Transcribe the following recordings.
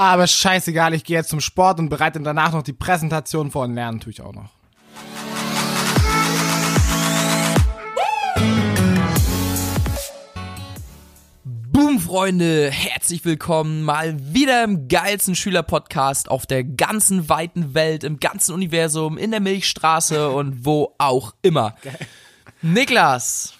Aber scheißegal, ich gehe jetzt zum Sport und bereite danach noch die Präsentation vor und lernen tue ich auch noch. Boom, Freunde, herzlich willkommen mal wieder im geilsten Schülerpodcast auf der ganzen weiten Welt, im ganzen Universum, in der Milchstraße und wo auch immer. Geil. Niklas,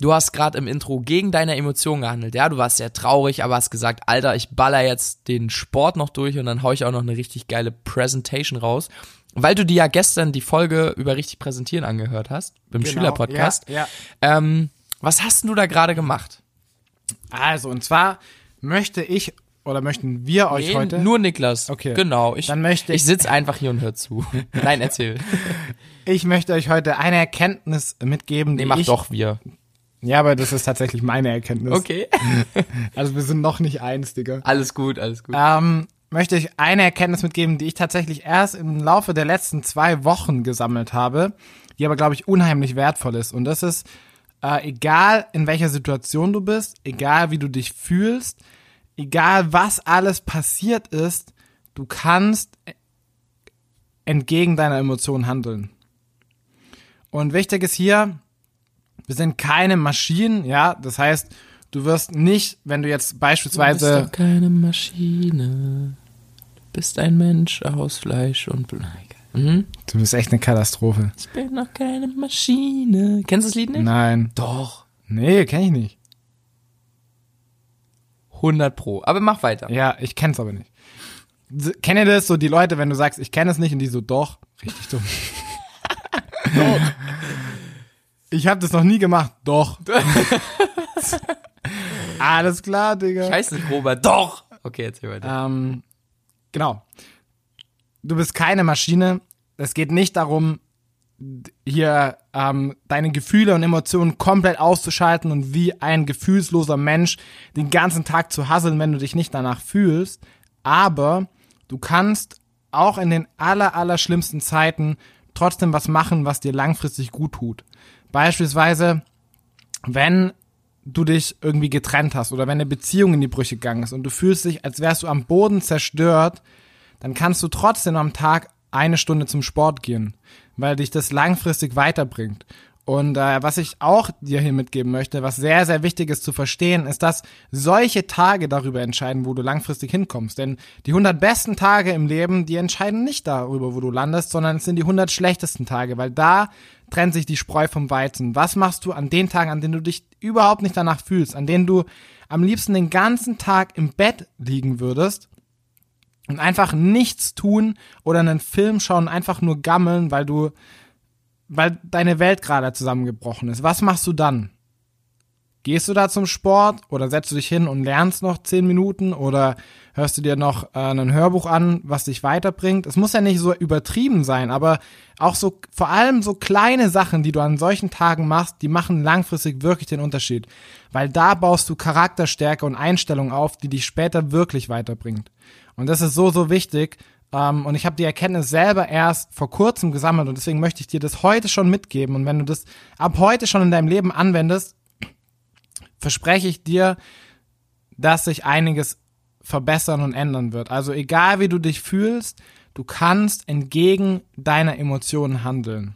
du hast gerade im Intro gegen deine Emotionen gehandelt. Ja, du warst sehr traurig, aber hast gesagt, Alter, ich baller jetzt den Sport noch durch und dann hau ich auch noch eine richtig geile Presentation raus. Weil du dir ja gestern die Folge über richtig präsentieren angehört hast, beim genau, Schülerpodcast. Ja, ja. Ähm, was hast du da gerade gemacht? Also, und zwar möchte ich oder möchten wir euch nee, heute nur Niklas. Okay. Genau, ich dann möchte ich, ich sitz einfach hier und hör zu. Nein, erzähl. ich möchte euch heute eine Erkenntnis mitgeben, nee, mach ich, doch wir. Ja, aber das ist tatsächlich meine Erkenntnis. Okay. also wir sind noch nicht eins, Digga. Alles gut, alles gut. Ähm, möchte ich eine Erkenntnis mitgeben, die ich tatsächlich erst im Laufe der letzten zwei Wochen gesammelt habe, die aber, glaube ich, unheimlich wertvoll ist. Und das ist, äh, egal in welcher Situation du bist, egal wie du dich fühlst, egal was alles passiert ist, du kannst entgegen deiner Emotionen handeln. Und wichtig ist hier, wir sind keine Maschinen, ja, das heißt, du wirst nicht, wenn du jetzt beispielsweise. Du bist doch keine Maschine. Du bist ein Mensch aus Fleisch und Blut. Mhm. Du bist echt eine Katastrophe. Ich bin noch keine Maschine. Kennst du das Lied nicht? Nein. Doch. Nee, kenn ich nicht. 100 pro. Aber mach weiter. Ja, ich kenn's aber nicht. Kennt ihr das so, die Leute, wenn du sagst, ich kenne es nicht und die so, doch. Richtig dumm. doch. Ich habe das noch nie gemacht. Doch. Alles klar, Digga. Scheiße, Robert. Doch. Okay, erzähl weiter. Ähm, genau. Du bist keine Maschine. Es geht nicht darum, hier ähm, deine Gefühle und Emotionen komplett auszuschalten und wie ein gefühlsloser Mensch den ganzen Tag zu hasseln, wenn du dich nicht danach fühlst. Aber du kannst auch in den aller, aller schlimmsten Zeiten trotzdem was machen, was dir langfristig gut tut. Beispielsweise, wenn du dich irgendwie getrennt hast oder wenn eine Beziehung in die Brüche gegangen ist und du fühlst dich, als wärst du am Boden zerstört, dann kannst du trotzdem am Tag eine Stunde zum Sport gehen, weil dich das langfristig weiterbringt. Und äh, was ich auch dir hier mitgeben möchte, was sehr, sehr wichtig ist zu verstehen, ist, dass solche Tage darüber entscheiden, wo du langfristig hinkommst. Denn die 100 besten Tage im Leben, die entscheiden nicht darüber, wo du landest, sondern es sind die 100 schlechtesten Tage, weil da trennt sich die Spreu vom Weizen. Was machst du an den Tagen, an denen du dich überhaupt nicht danach fühlst, an denen du am liebsten den ganzen Tag im Bett liegen würdest und einfach nichts tun oder einen Film schauen, einfach nur gammeln, weil du weil deine Welt gerade zusammengebrochen ist. Was machst du dann? Gehst du da zum Sport oder setzt du dich hin und lernst noch zehn Minuten oder hörst du dir noch äh, ein Hörbuch an, was dich weiterbringt? Es muss ja nicht so übertrieben sein, aber auch so vor allem so kleine Sachen, die du an solchen Tagen machst, die machen langfristig wirklich den Unterschied, weil da baust du Charakterstärke und Einstellung auf, die dich später wirklich weiterbringt. Und das ist so so wichtig und ich habe die Erkenntnis selber erst vor kurzem gesammelt und deswegen möchte ich dir das heute schon mitgeben. Und wenn du das ab heute schon in deinem Leben anwendest, verspreche ich dir, dass sich einiges verbessern und ändern wird. Also egal wie du dich fühlst, du kannst entgegen deiner Emotionen handeln.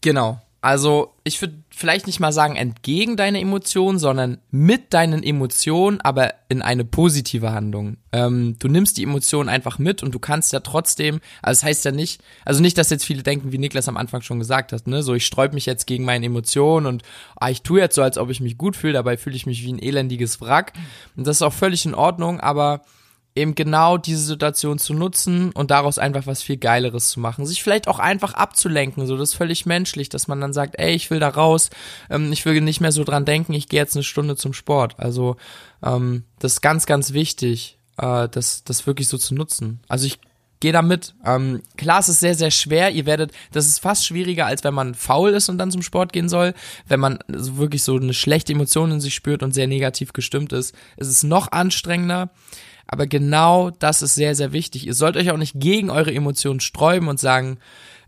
Genau. Also ich würde vielleicht nicht mal sagen entgegen deiner Emotionen, sondern mit deinen Emotionen, aber in eine positive Handlung. Ähm, du nimmst die Emotionen einfach mit und du kannst ja trotzdem, also das heißt ja nicht, also nicht, dass jetzt viele denken, wie Niklas am Anfang schon gesagt hat, ne, so ich sträub mich jetzt gegen meine Emotionen und ah, ich tue jetzt so, als ob ich mich gut fühle, dabei fühle ich mich wie ein elendiges Wrack. Und das ist auch völlig in Ordnung, aber eben genau diese Situation zu nutzen und daraus einfach was viel Geileres zu machen. Sich vielleicht auch einfach abzulenken, so das ist völlig menschlich, dass man dann sagt, ey, ich will da raus, ähm, ich will nicht mehr so dran denken, ich gehe jetzt eine Stunde zum Sport. Also ähm, das ist ganz, ganz wichtig, äh, das, das wirklich so zu nutzen. Also ich gehe da mit. Ähm, klar, es ist sehr, sehr schwer. Ihr werdet, das ist fast schwieriger, als wenn man faul ist und dann zum Sport gehen soll. Wenn man so wirklich so eine schlechte Emotion in sich spürt und sehr negativ gestimmt ist, ist es noch anstrengender. Aber genau das ist sehr, sehr wichtig. Ihr sollt euch auch nicht gegen eure Emotionen sträuben und sagen,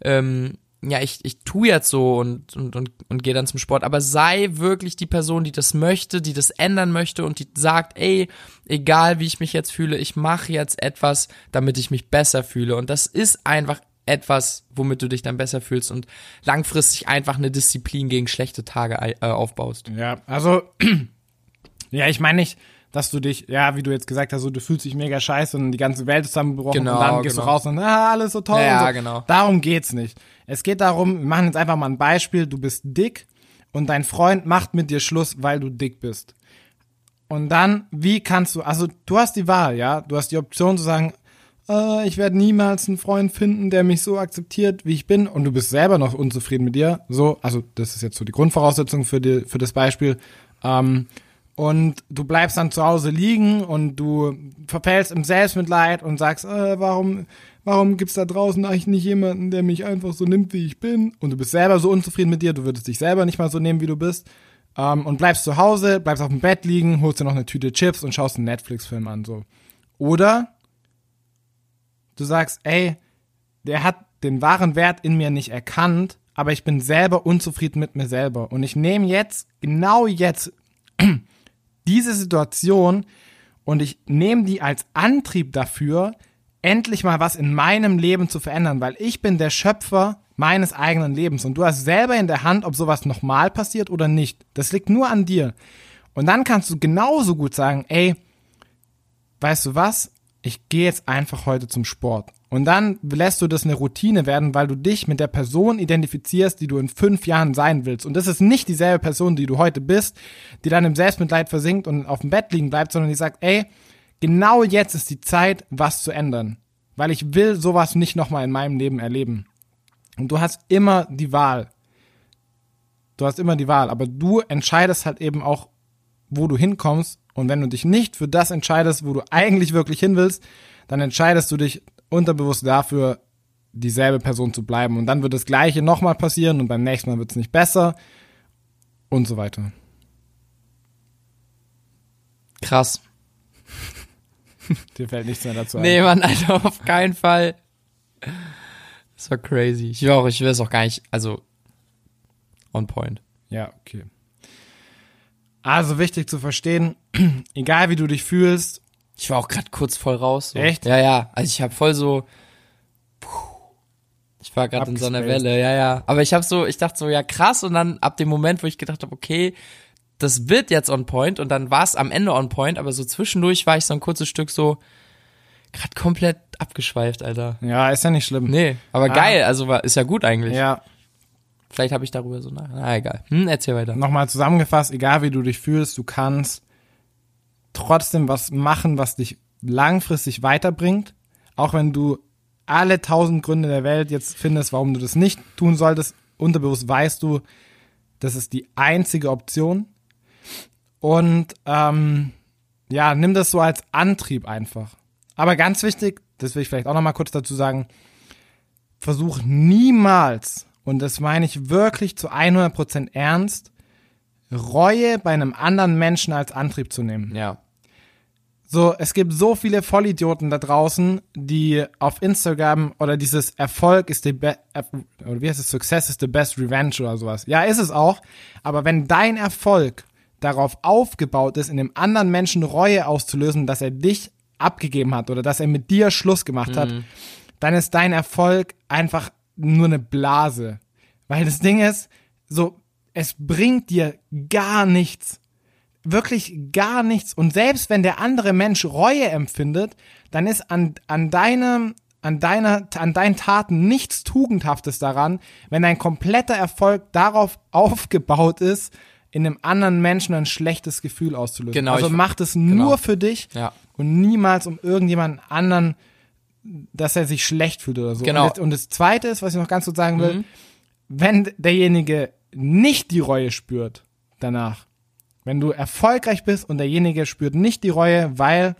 ähm, ja, ich, ich tu jetzt so und, und, und, und gehe dann zum Sport, aber sei wirklich die Person, die das möchte, die das ändern möchte und die sagt, ey, egal wie ich mich jetzt fühle, ich mache jetzt etwas, damit ich mich besser fühle. Und das ist einfach etwas, womit du dich dann besser fühlst und langfristig einfach eine Disziplin gegen schlechte Tage äh, aufbaust. Ja, also, ja, ich meine nicht, dass du dich, ja, wie du jetzt gesagt hast, so, du fühlst dich mega scheiße und die ganze Welt ist zusammengebrochen Genau, und dann gehst genau. du raus und, ah, alles so toll. Ja, und so. genau. Darum geht's nicht. Es geht darum, wir machen jetzt einfach mal ein Beispiel, du bist dick und dein Freund macht mit dir Schluss, weil du dick bist. Und dann, wie kannst du, also du hast die Wahl, ja, du hast die Option zu sagen, äh, ich werde niemals einen Freund finden, der mich so akzeptiert, wie ich bin, und du bist selber noch unzufrieden mit dir, so, also das ist jetzt so die Grundvoraussetzung für, die, für das Beispiel, ähm, und du bleibst dann zu Hause liegen und du verfällst im Selbstmitleid und sagst, äh, warum, warum gibt's da draußen eigentlich nicht jemanden, der mich einfach so nimmt, wie ich bin? Und du bist selber so unzufrieden mit dir, du würdest dich selber nicht mal so nehmen, wie du bist. Ähm, und bleibst zu Hause, bleibst auf dem Bett liegen, holst dir noch eine Tüte Chips und schaust einen Netflix-Film an, so. Oder du sagst, ey, der hat den wahren Wert in mir nicht erkannt, aber ich bin selber unzufrieden mit mir selber. Und ich nehme jetzt, genau jetzt, diese Situation und ich nehme die als Antrieb dafür, endlich mal was in meinem Leben zu verändern, weil ich bin der Schöpfer meines eigenen Lebens und du hast selber in der Hand, ob sowas nochmal passiert oder nicht. Das liegt nur an dir. Und dann kannst du genauso gut sagen, ey, weißt du was? Ich gehe jetzt einfach heute zum Sport. Und dann lässt du das eine Routine werden, weil du dich mit der Person identifizierst, die du in fünf Jahren sein willst. Und das ist nicht dieselbe Person, die du heute bist, die dann im Selbstmitleid versinkt und auf dem Bett liegen bleibt, sondern die sagt, ey, genau jetzt ist die Zeit, was zu ändern. Weil ich will sowas nicht nochmal in meinem Leben erleben. Und du hast immer die Wahl. Du hast immer die Wahl, aber du entscheidest halt eben auch, wo du hinkommst. Und wenn du dich nicht für das entscheidest, wo du eigentlich wirklich hin willst, dann entscheidest du dich unterbewusst dafür, dieselbe Person zu bleiben. Und dann wird das Gleiche nochmal passieren und beim nächsten Mal wird es nicht besser und so weiter. Krass. Dir fällt nichts mehr dazu ein. Nee, Mann, Alter, auf keinen Fall. Das war crazy. Ich will auch, ich will es auch gar nicht, also on point. Ja, okay. Also wichtig zu verstehen, egal wie du dich fühlst, Ich war auch gerade kurz voll raus. So. Echt? Ja, ja. Also ich habe voll so. Puh, ich war gerade in so einer. Welle, ja, ja. Aber ich habe so, ich dachte so, ja krass. Und dann ab dem Moment, wo ich gedacht habe, okay, das wird jetzt on point. Und dann war es am Ende on point. Aber so zwischendurch war ich so ein kurzes Stück so gerade komplett abgeschweift, Alter. ja, ist ja nicht schlimm. Nee, aber Ah. geil. Also war, ist ja gut eigentlich. Ja, Vielleicht habe ich darüber so nach. Na egal. Hm, erzähl weiter. nochmal zusammengefasst, egal wie du dich fühlst, du kannst trotzdem was machen, was dich langfristig weiterbringt. Auch wenn du alle tausend Gründe der Welt jetzt findest, warum du das nicht tun solltest, unterbewusst weißt du, das ist die einzige Option. Und ähm, ja, nimm das so als Antrieb einfach. Aber ganz wichtig, das will ich vielleicht auch nochmal kurz dazu sagen, versuch niemals, und das meine ich wirklich zu 100% ernst, Reue bei einem anderen Menschen als Antrieb zu nehmen. Ja. So, es gibt so viele Vollidioten da draußen, die auf Instagram oder dieses Erfolg ist die be oder wie heißt es, Success is the best revenge oder sowas. Ja, ist es auch. Aber wenn dein Erfolg darauf aufgebaut ist, in dem anderen Menschen Reue auszulösen, dass er dich abgegeben hat oder dass er mit dir Schluss gemacht hat, dann ist dein Erfolg einfach nur eine Blase. Weil das Ding ist, so, es bringt dir gar nichts wirklich gar nichts. Und selbst wenn der andere Mensch Reue empfindet, dann ist an, an deinem, an deiner, an deinen Taten nichts Tugendhaftes daran, wenn dein kompletter Erfolg darauf aufgebaut ist, in einem anderen Menschen ein schlechtes Gefühl auszulösen. Genau, also mach es genau. nur für dich Ja. und niemals um irgendjemanden anderen, dass er sich schlecht fühlt oder so. Genau. Und, das, und das Zweite ist, was ich noch ganz kurz sagen will, wenn derjenige nicht die Reue spürt danach, wenn du erfolgreich bist und derjenige spürt nicht die Reue, weil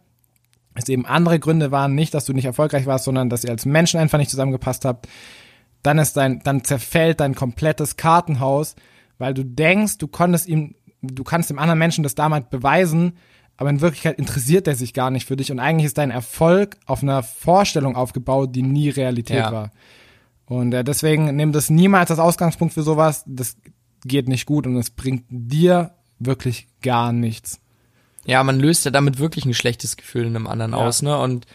es eben andere Gründe waren, nicht, dass du nicht erfolgreich warst, sondern dass ihr als Menschen einfach nicht zusammengepasst habt, dann ist dein, dann zerfällt dein komplettes Kartenhaus, weil du denkst, du konntest ihm, du kannst dem anderen Menschen das damals beweisen, aber in Wirklichkeit interessiert er sich gar nicht für dich und eigentlich ist dein Erfolg auf einer Vorstellung aufgebaut, die nie Realität Ja. war. Und äh, deswegen nimm das niemals als Ausgangspunkt für sowas. Das geht nicht gut und es bringt dir wirklich gar nichts. Ja, man löst ja damit wirklich ein schlechtes Gefühl in einem anderen Ja. aus, ne? Und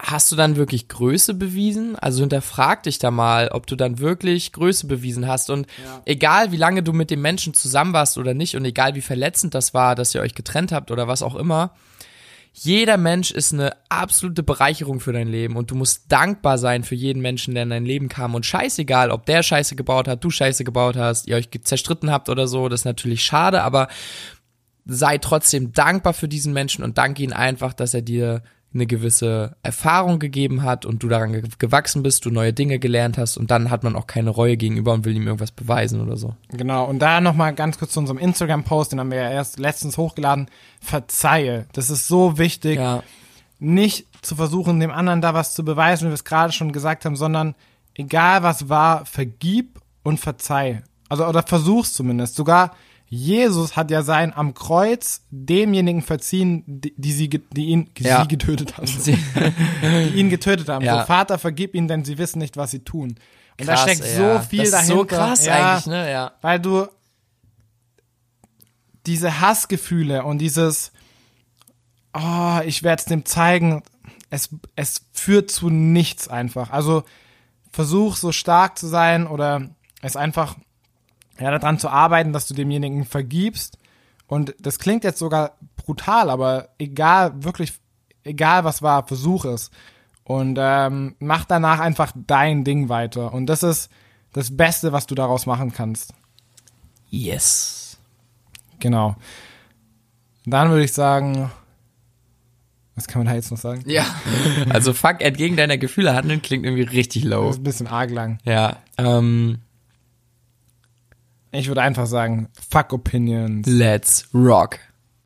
hast du dann wirklich Größe bewiesen? Also hinterfrag dich da mal, ob du dann wirklich Größe bewiesen hast. Und egal wie lange du mit dem Menschen zusammen warst oder nicht und egal wie verletzend das war, dass ihr euch getrennt habt oder was auch immer, jeder Mensch ist eine absolute Bereicherung für dein Leben und du musst dankbar sein für jeden Menschen, der in dein Leben kam. Und scheißegal, ob der Scheiße gebaut hat, du Scheiße gebaut hast, ihr euch zerstritten habt oder so, das ist natürlich schade, aber sei trotzdem dankbar für diesen Menschen und danke ihn einfach, dass er dir eine gewisse Erfahrung gegeben hat und du daran ge gewachsen bist, du neue Dinge gelernt hast und dann hat man auch keine Reue gegenüber und will ihm irgendwas beweisen oder so. Genau, und da nochmal ganz kurz zu unserem Instagram-Post, den haben wir ja erst letztens hochgeladen. Verzeihe. Das ist so wichtig. Ja, Nicht zu versuchen, dem anderen da was zu beweisen, wie wir es gerade schon gesagt haben, sondern egal was war, vergib und verzeih. Also, oder versuch's zumindest. Sogar Jesus hat ja sein am Kreuz demjenigen verziehen, die, die, sie, die ihn, Ja. sie getötet haben. die ihn getötet haben. Ja. So, Vater, vergib ihnen, denn sie wissen nicht, was sie tun. Und da krass, steckt ey, so ja. viel das dahinter. Ist so krass ja, eigentlich, ne? Ja. Weil du diese Hassgefühle und dieses, oh, ich werde es dem zeigen, es, es führt zu nichts einfach. Also versuch so stark zu sein oder es einfach ja, daran zu arbeiten, dass du demjenigen vergibst. Und das klingt jetzt sogar brutal, aber egal, wirklich, egal was war, versuch es. Und ähm, mach danach einfach dein Ding weiter. Und das ist das Beste, was du daraus machen kannst. Yes. Genau. Dann würde ich sagen, was kann man da jetzt noch sagen? Ja. Also fuck, entgegen deiner Gefühle handeln klingt irgendwie richtig Das low. ist ein bisschen arg lang. Ja. Ähm, Ich würde einfach sagen, fuck Opinions. let's rock.